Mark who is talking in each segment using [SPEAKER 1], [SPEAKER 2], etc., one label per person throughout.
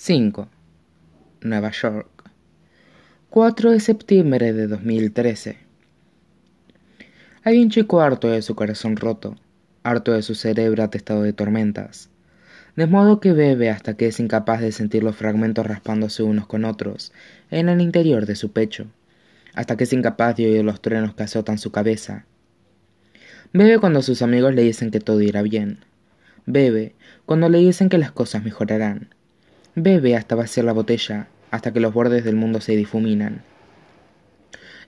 [SPEAKER 1] 5. Nueva York. 4 de septiembre de 2013. Hay un chico harto de su corazón roto, harto de su cerebro atestado de tormentas, de modo que bebe hasta que es incapaz de sentir los fragmentos raspándose unos con otros en el interior de su pecho, hasta que es incapaz de oír los truenos que azotan su cabeza. Bebe cuando sus amigos le dicen que todo irá bien. Bebe cuando le dicen que las cosas mejorarán Bebe hasta vaciar la botella, hasta que los bordes del mundo se difuminan.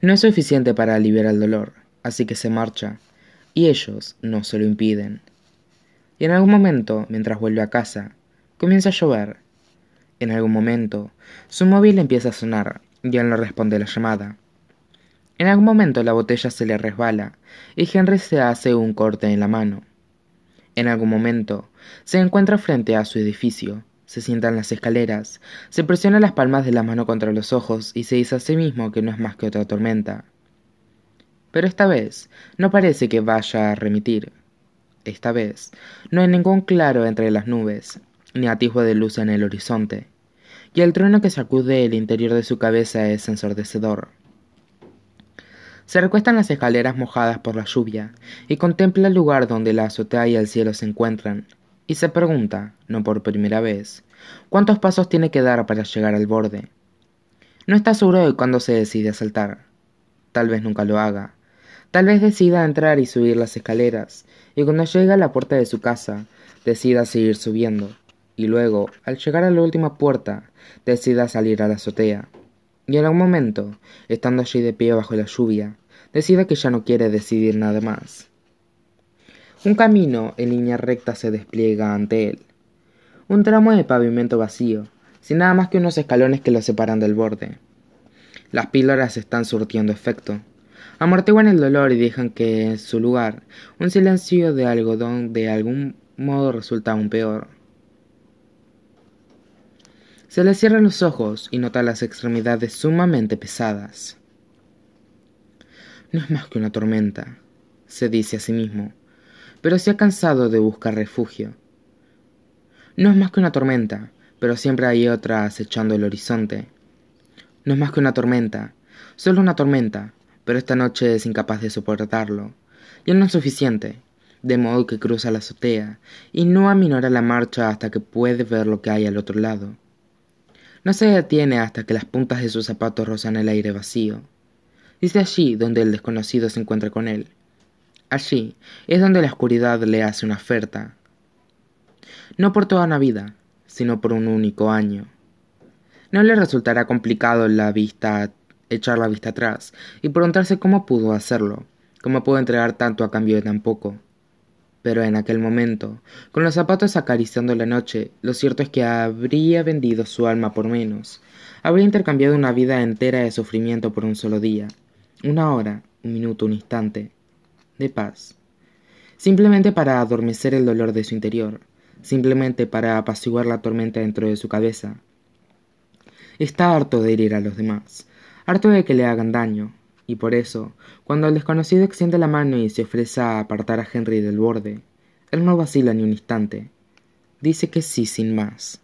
[SPEAKER 1] No es suficiente para aliviar el dolor, así que se marcha, y ellos no se lo impiden. Y en algún momento, mientras vuelve a casa, comienza a llover. En algún momento, su móvil empieza a sonar y él no responde la llamada. En algún momento la botella se le resbala y Henry se hace un corte en la mano. En algún momento, se encuentra frente a su edificio se sienta en las escaleras, se presiona las palmas de la mano contra los ojos y se dice a sí mismo que no es más que otra tormenta. Pero esta vez no parece que vaya a remitir. Esta vez no hay ningún claro entre las nubes, ni atisbo de luz en el horizonte, y el trueno que sacude el interior de su cabeza es ensordecedor. Se recuesta en las escaleras mojadas por la lluvia y contempla el lugar donde la azotea y el cielo se encuentran, y se pregunta, no por primera vez, cuántos pasos tiene que dar para llegar al borde. No está seguro de cuándo se decide a saltar. Tal vez nunca lo haga. Tal vez decida entrar y subir las escaleras, y cuando llegue a la puerta de su casa, decida seguir subiendo, y luego, al llegar a la última puerta, decida salir a la azotea. Y en algún momento, estando allí de pie bajo la lluvia, decida que ya no quiere decidir nada más. Un camino en línea recta se despliega ante él. Un tramo de pavimento vacío, sin nada más que unos escalones que lo separan del borde. Las píldoras están surtiendo efecto. Amortiguan el dolor y dejan que en su lugar un silencio de algodón de algún modo resulta aún peor. Se le cierran los ojos y nota las extremidades sumamente pesadas. No es más que una tormenta, se dice a sí mismo, pero se ha cansado de buscar refugio. No es más que una tormenta, pero siempre hay otra acechando el horizonte. No es más que una tormenta, solo una tormenta, pero esta noche es incapaz de soportarlo. Y no es suficiente, de modo que cruza la azotea y no aminora la marcha hasta que puede ver lo que hay al otro lado. No se detiene hasta que las puntas de sus zapatos rozan el aire vacío. Es allí donde el desconocido se encuentra con él. Allí es donde la oscuridad le hace una oferta. No por toda una vida, sino por un único año. No le resultará complicado la vista, echar la vista atrás y preguntarse cómo pudo hacerlo, cómo pudo entregar tanto a cambio de tan poco. Pero en aquel momento, con los zapatos acariciando la noche, lo cierto es que habría vendido su alma por menos, habría intercambiado una vida entera de sufrimiento por un solo día, una hora, un minuto, un instante, de paz, simplemente para adormecer el dolor de su interior, simplemente para apaciguar la tormenta dentro de su cabeza. Está harto de herir a los demás, harto de que le hagan daño, y por eso, cuando el desconocido extiende la mano y se ofrece a apartar a Henry del borde, él no vacila ni un instante. Dice que sí sin más.